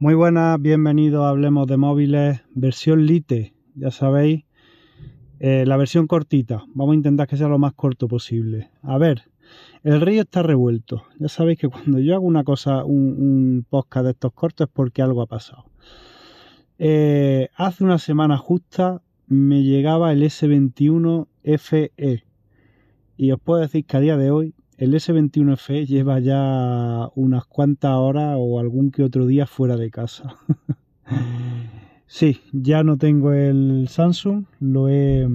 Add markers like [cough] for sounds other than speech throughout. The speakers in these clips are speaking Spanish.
Muy buenas, bienvenidos a Hablemos de Móviles, versión Lite, ya sabéis, eh, la versión cortita. Vamos a intentar que sea lo más corto posible. A ver, el río está revuelto. Ya sabéis que cuando yo hago una cosa, un, podcast de estos cortos es porque algo ha pasado. Eh, hace una semana justa me llegaba el S21 FE y os puedo decir que a día de hoy el S21FE lleva ya unas cuantas horas o algún que otro día fuera de casa. [laughs] sí, ya no tengo el Samsung, lo he,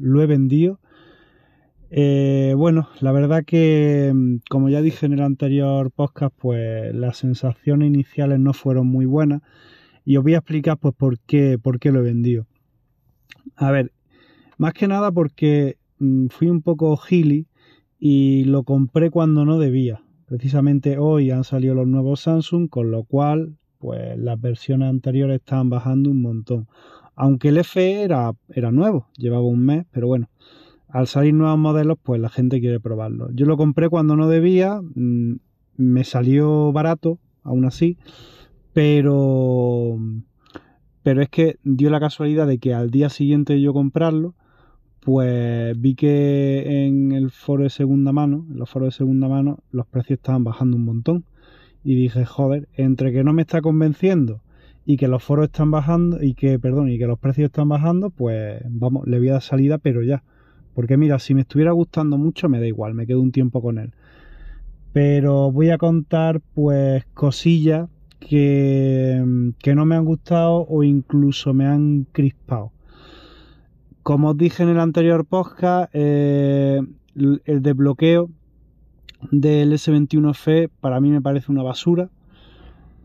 lo he vendido. Eh, bueno, la verdad que, como ya dije en el anterior podcast, pues las sensaciones iniciales no fueron muy buenas. Y os voy a explicar pues por qué, por qué lo he vendido. A ver, más que nada porque mm, fui un poco gili y lo compré cuando no debía. Precisamente hoy han salido los nuevos Samsung, con lo cual pues las versiones anteriores estaban bajando un montón. Aunque el FE era, era nuevo, llevaba un mes, pero bueno, al salir nuevos modelos, pues la gente quiere probarlo. Yo lo compré cuando no debía, mm, me salió barato, aún así, pero pero es que dio la casualidad de que al día siguiente de yo comprarlo, pues vi que en el foro de segunda mano, en los foros de segunda mano, los precios estaban bajando un montón. Y dije, joder, entre que no me está convenciendo y que los foros están bajando y que, perdón, y que los precios están bajando, pues vamos, le voy a dar salida, pero ya. Porque mira, si me estuviera gustando mucho, me da igual, me quedo un tiempo con él. Pero voy a contar, pues, cosillas que, que no me han gustado o incluso me han crispado. Como os dije en el anterior podcast, eh, el desbloqueo del S21F para mí me parece una basura.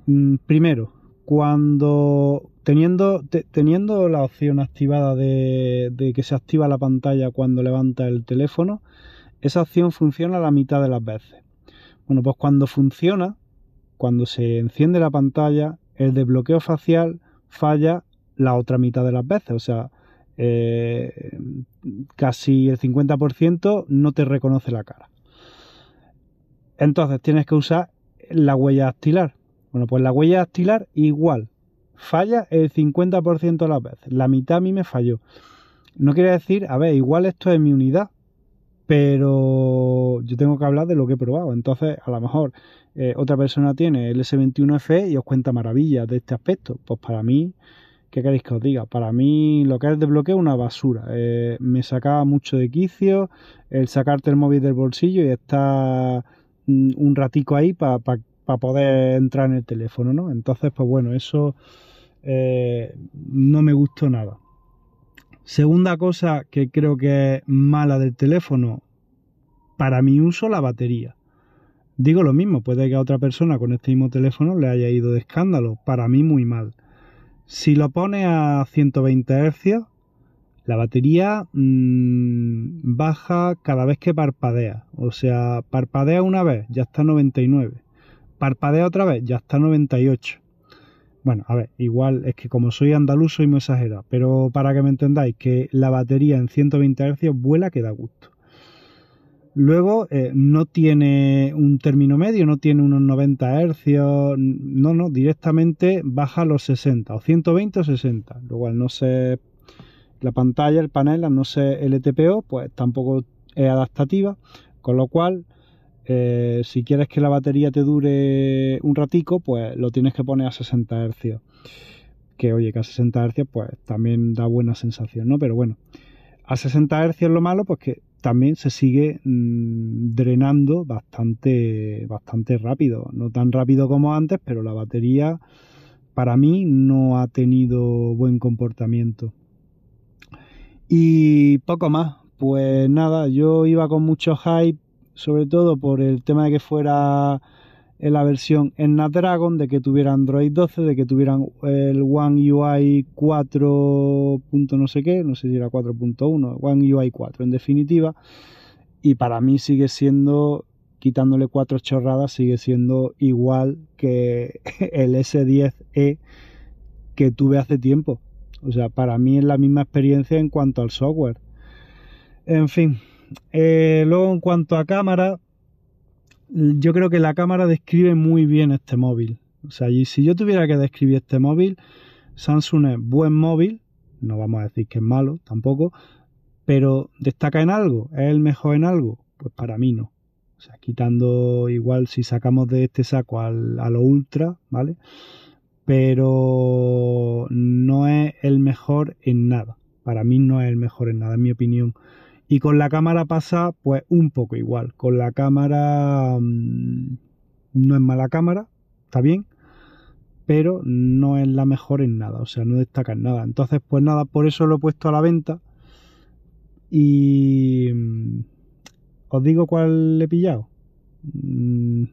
Mm, primero, cuando teniendo, teniendo la opción activada de, de, que se activa la pantalla cuando levanta el teléfono, esa opción funciona la mitad de las veces. Bueno, pues cuando funciona, cuando se enciende la pantalla, el desbloqueo facial falla la otra mitad de las veces. O sea, eh, casi el 50% no te reconoce la cara. Entonces tienes que usar la huella dactilar. Bueno, pues la huella dactilar igual. Falla el 50% de las veces. La mitad a mí me falló. No quiere decir, a ver, igual esto es mi unidad, pero yo tengo que hablar de lo que he probado. Entonces, a lo mejor eh, otra persona tiene el S21FE y os cuenta maravillas de este aspecto. Pues para mí ¿Qué queréis que os diga? Para mí lo que es desbloqueo es una basura. Eh, me sacaba mucho de quicio el sacarte el móvil del bolsillo y estar mm, un ratico ahí para poder entrar en el teléfono, ¿no? Entonces, pues bueno, eso eh, no me gustó nada. Segunda cosa que creo que es mala del teléfono, para mi uso, la batería. Digo lo mismo, puede que a otra persona con este mismo teléfono le haya ido de escándalo. Para mí muy mal. Si lo pone a 120 Hz, la batería mmm, baja cada vez que parpadea. O sea, parpadea una vez, ya está 99. Parpadea otra vez, ya está 98. Bueno, a ver, igual es que como soy andaluz soy muy exagerado, pero para que me entendáis que la batería en 120 Hz vuela que da gusto. Luego eh, no tiene un término medio, no tiene unos 90 hercios, no, no, directamente baja a los 60, o 120 o 60. Luego al no sé la pantalla, el panel, al no ser LTPO, pues tampoco es adaptativa, con lo cual eh, si quieres que la batería te dure un ratico, pues lo tienes que poner a 60 hercios. Que oye, que a 60 hercios pues también da buena sensación, ¿no? Pero bueno, a 60 hercios lo malo, pues que también se sigue mm, drenando bastante, bastante rápido. No tan rápido como antes, pero la batería para mí no ha tenido buen comportamiento. Y poco más. Pues nada, yo iba con mucho hype, sobre todo por el tema de que fuera en la versión en Snapdragon, de que tuviera Android 12, de que tuvieran el One UI 4. no sé qué, no sé si era 4.1, One UI 4 en definitiva. Y para mí sigue siendo, quitándole cuatro chorradas, sigue siendo igual que [laughs] el S10e que tuve hace tiempo. O sea, para mí es la misma experiencia en cuanto al software. En fin, eh, luego en cuanto a cámara, yo creo que la cámara describe muy bien este móvil. O sea, y si yo tuviera que describir este móvil, Samsung es buen móvil, no vamos a decir que es malo tampoco, pero ¿destaca en algo? ¿Es el mejor en algo? Pues para mí no. O sea, quitando igual si sacamos de este saco al, a lo ultra, ¿vale? Pero no es el mejor en nada. Para mí no es el mejor en nada, en mi opinión. Y con la cámara pasa pues un poco igual. Con la cámara mmm, no es mala cámara, está bien, pero no es la mejor en nada, o sea, no destaca en nada. Entonces, pues nada, por eso lo he puesto a la venta. Y mm, os digo cuál he pillado. Mm,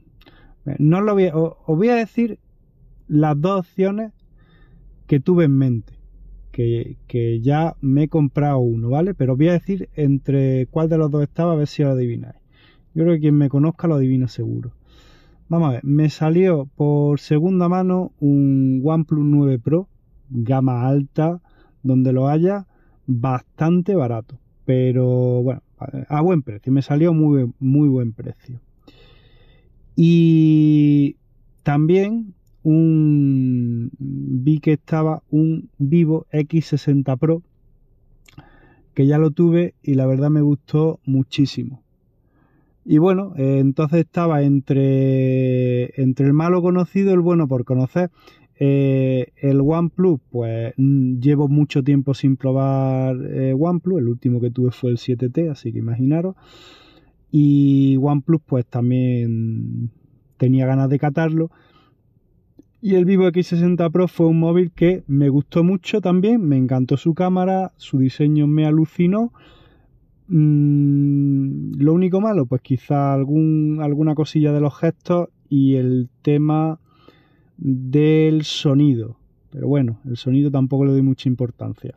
no lo voy a, os voy a decir las dos opciones que tuve en mente. Que, ya me he comprado uno, ¿vale? Pero voy a decir entre cuál de los dos estaba, a ver si lo adivináis. Yo creo que quien me conozca lo adivina seguro. Vamos a ver, me salió por segunda mano un OnePlus 9 Pro, gama alta, donde lo haya, bastante barato. Pero bueno, a buen precio, me salió muy, muy buen precio. Y también un vi que estaba un Vivo X60 Pro que ya lo tuve y la verdad me gustó muchísimo. Y bueno, eh, entonces estaba entre, entre el malo conocido y el bueno por conocer. Eh, el OnePlus, pues mm, llevo mucho tiempo sin probar eh, OnePlus, el último que tuve fue el 7T, así que imaginaros. Y OnePlus, pues también tenía ganas de catarlo. Y el Vivo X60 Pro fue un móvil que me gustó mucho también, me encantó su cámara, su diseño me alucinó. Mm, lo único malo, pues quizá alguna cosilla de los gestos y el tema del sonido. Pero bueno, el sonido tampoco le doy mucha importancia.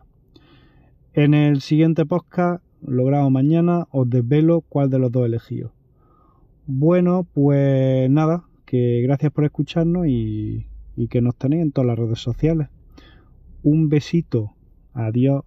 En el siguiente podcast, logrado mañana, os desvelo cuál de los dos elegido. Bueno, pues nada, que gracias por escucharnos y, y que nos tenéis en todas las redes sociales. Un besito. Adiós.